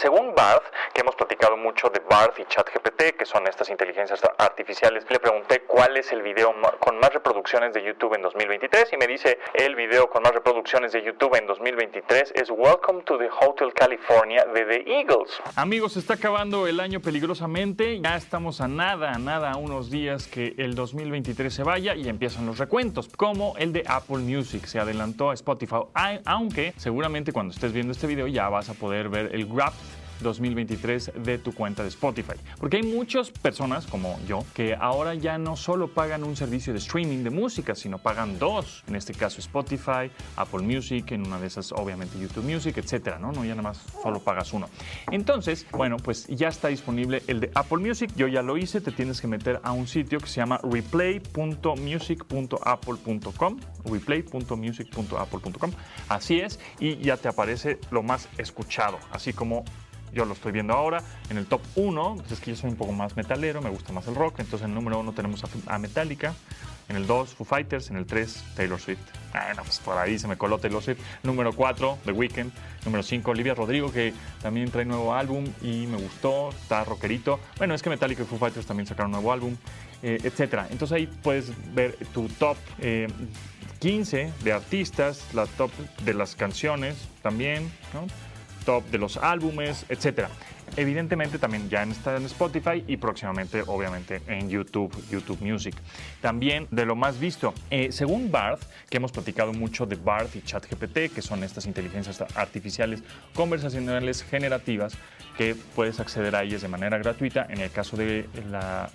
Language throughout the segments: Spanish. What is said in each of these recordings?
Según Barth, que hemos platicado mucho de Barth y ChatGPT, que son estas inteligencias artificiales, le pregunté cuál es el video con más reproducciones de YouTube en 2023 y me dice el video con más reproducciones de YouTube en 2023 es Welcome to the Hotel California de The Eagles. Amigos, está acabando el año peligrosamente, ya estamos a nada, a nada, a unos días que el 2023 se vaya y empiezan los recuentos, como el de Apple Music, se adelantó a Spotify, aunque seguramente cuando estés viendo este video ya vas a poder ver el graph 2023 de tu cuenta de Spotify. Porque hay muchas personas como yo que ahora ya no solo pagan un servicio de streaming de música, sino pagan dos. En este caso Spotify, Apple Music, en una de esas obviamente YouTube Music, etcétera, ¿no? No ya nada más solo pagas uno. Entonces, bueno, pues ya está disponible el de Apple Music. Yo ya lo hice, te tienes que meter a un sitio que se llama replay.music.apple.com, replay.music.apple.com. Así es, y ya te aparece lo más escuchado, así como yo lo estoy viendo ahora. En el top 1, pues es que yo soy un poco más metalero, me gusta más el rock. Entonces en el número 1 tenemos a, Metallica. En el 2, Foo Fighters. En el 3, Taylor Swift. Bueno, pues por ahí se me coló Taylor Swift. Número 4, The Weeknd. Número 5, Olivia Rodrigo, que también trae nuevo álbum y me gustó. Está rockerito. Bueno, es que Metallica y Foo Fighters también sacaron nuevo álbum, eh, etc. Entonces ahí puedes ver tu top. 15 eh, de artistas, la top de las canciones también. Top de los álbumes, etcétera. Evidentemente también ya está en Spotify y próximamente obviamente en YouTube, YouTube Music. También de lo más visto, eh, según Barth, que hemos platicado mucho de Barth y ChatGPT, que son estas inteligencias artificiales conversacionales generativas, que puedes acceder a ellas de manera gratuita. En el caso de la,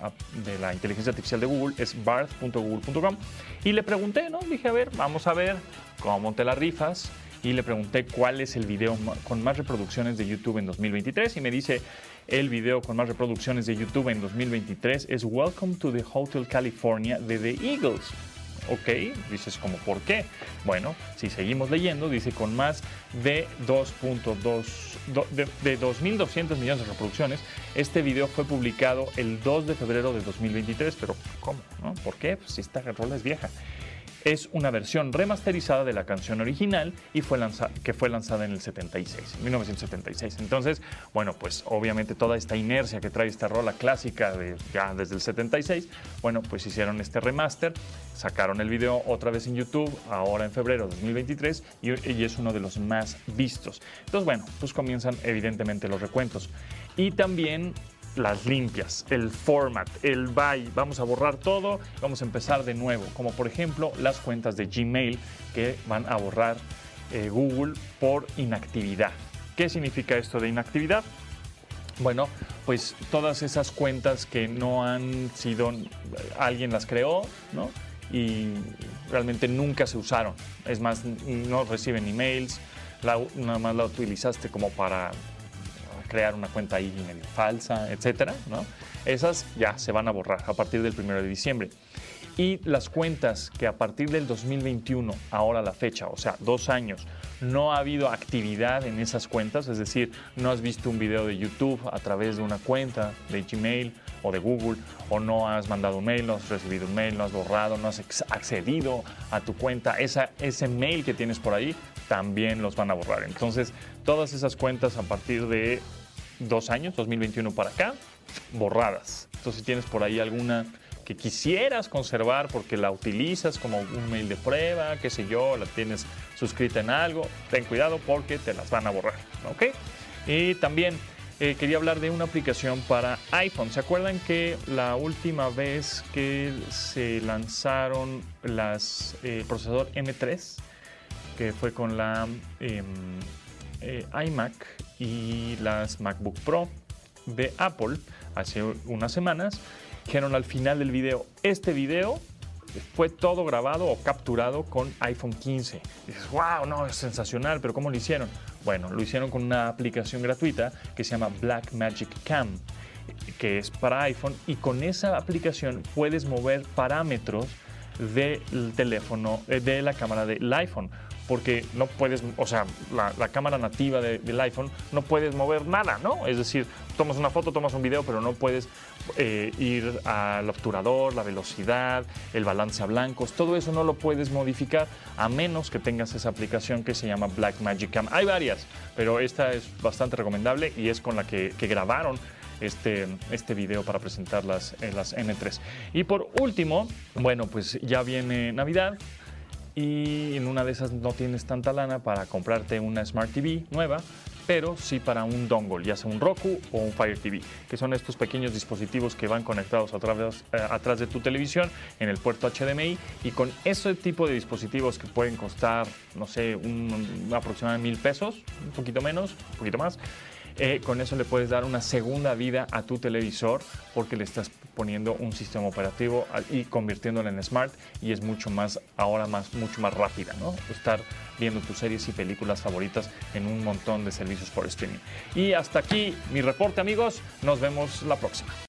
de la inteligencia artificial de Google es barth.google.com. Y le pregunté, ¿no? Dije, a ver, vamos a ver cómo te la rifas y le pregunté cuál es el video con más reproducciones de YouTube en 2023 y me dice el video con más reproducciones de YouTube en 2023 es Welcome to the Hotel California de The Eagles. Ok, dices como ¿por qué? Bueno, si seguimos leyendo, dice con más de 2.2 de, de 2.200 millones de reproducciones, este video fue publicado el 2 de febrero de 2023, pero ¿cómo? No? ¿Por qué? Pues si esta rola es vieja es una versión remasterizada de la canción original y fue que fue lanzada en el 76, 1976. Entonces, bueno, pues obviamente toda esta inercia que trae esta rola clásica de, ya desde el 76, bueno, pues hicieron este remaster, sacaron el video otra vez en YouTube, ahora en febrero de 2023, y, y es uno de los más vistos. Entonces, bueno, pues comienzan evidentemente los recuentos. Y también las limpias, el format, el by, vamos a borrar todo, vamos a empezar de nuevo, como por ejemplo las cuentas de Gmail que van a borrar eh, Google por inactividad. ¿Qué significa esto de inactividad? Bueno, pues todas esas cuentas que no han sido, alguien las creó, ¿no? Y realmente nunca se usaron. Es más, no reciben emails, nada más la utilizaste como para crear una cuenta ahí medio falsa, etcétera. Esas ya se van a borrar a partir del 1 de diciembre. Y las cuentas que a partir del 2021, ahora la fecha, o sea, dos años, no ha habido actividad en esas cuentas, es decir, no has visto un video de YouTube a través de una cuenta de Gmail o de Google, o no has mandado un mail, no has recibido un mail, no has borrado, no has accedido a tu cuenta, esa, ese mail que tienes por ahí, también los van a borrar. Entonces, todas esas cuentas a partir de dos años, 2021 para acá, borradas. Entonces, si tienes por ahí alguna que quisieras conservar porque la utilizas como un mail de prueba, qué sé yo, la tienes suscrita en algo, ten cuidado porque te las van a borrar, ¿ok? Y también eh, quería hablar de una aplicación para iPhone. ¿Se acuerdan que la última vez que se lanzaron las eh, procesador M3, que fue con la em, eh, iMac y las MacBook Pro de Apple hace unas semanas, dijeron al final del video, este video fue todo grabado o capturado con iPhone 15. Y dices, wow, no, es sensacional, pero ¿cómo lo hicieron? Bueno, lo hicieron con una aplicación gratuita que se llama Blackmagic Cam, que es para iPhone, y con esa aplicación puedes mover parámetros del teléfono, eh, de la cámara del iPhone porque no puedes, o sea, la, cámara nativa del iPhone no puedes mover nada, ¿no? Es decir, tomas una foto, tomas un video, pero no puedes eh, ir al obturador, la velocidad, el balance a blancos, todo eso no lo puedes modificar a menos que tengas esa aplicación que se llama Blackmagic Cam. Hay varias, pero esta es bastante recomendable y es con la que, grabaron este, este video para presentar las, eh, las N3. Y por último, bueno, pues ya viene Navidad y en una de esas no tienes tanta lana para comprarte una Smart TV nueva, pero sí para un dongle, ya sea un Roku o un Fire TV, que son estos pequeños dispositivos que van conectados a través, eh, atrás de tu televisión en el puerto HDMI y con ese tipo de dispositivos que pueden costar, no sé, un, aproximadamente mil pesos, un poquito menos, un poquito más, eh, con eso le puedes dar una segunda vida a tu televisor porque le estás poniendo un sistema operativo y convirtiéndolo en smart y es mucho más, ahora más, mucho más rápida, ¿no? Estar viendo tus series y películas favoritas en un montón de servicios por streaming. Y hasta aquí mi reporte, amigos. Nos vemos la próxima.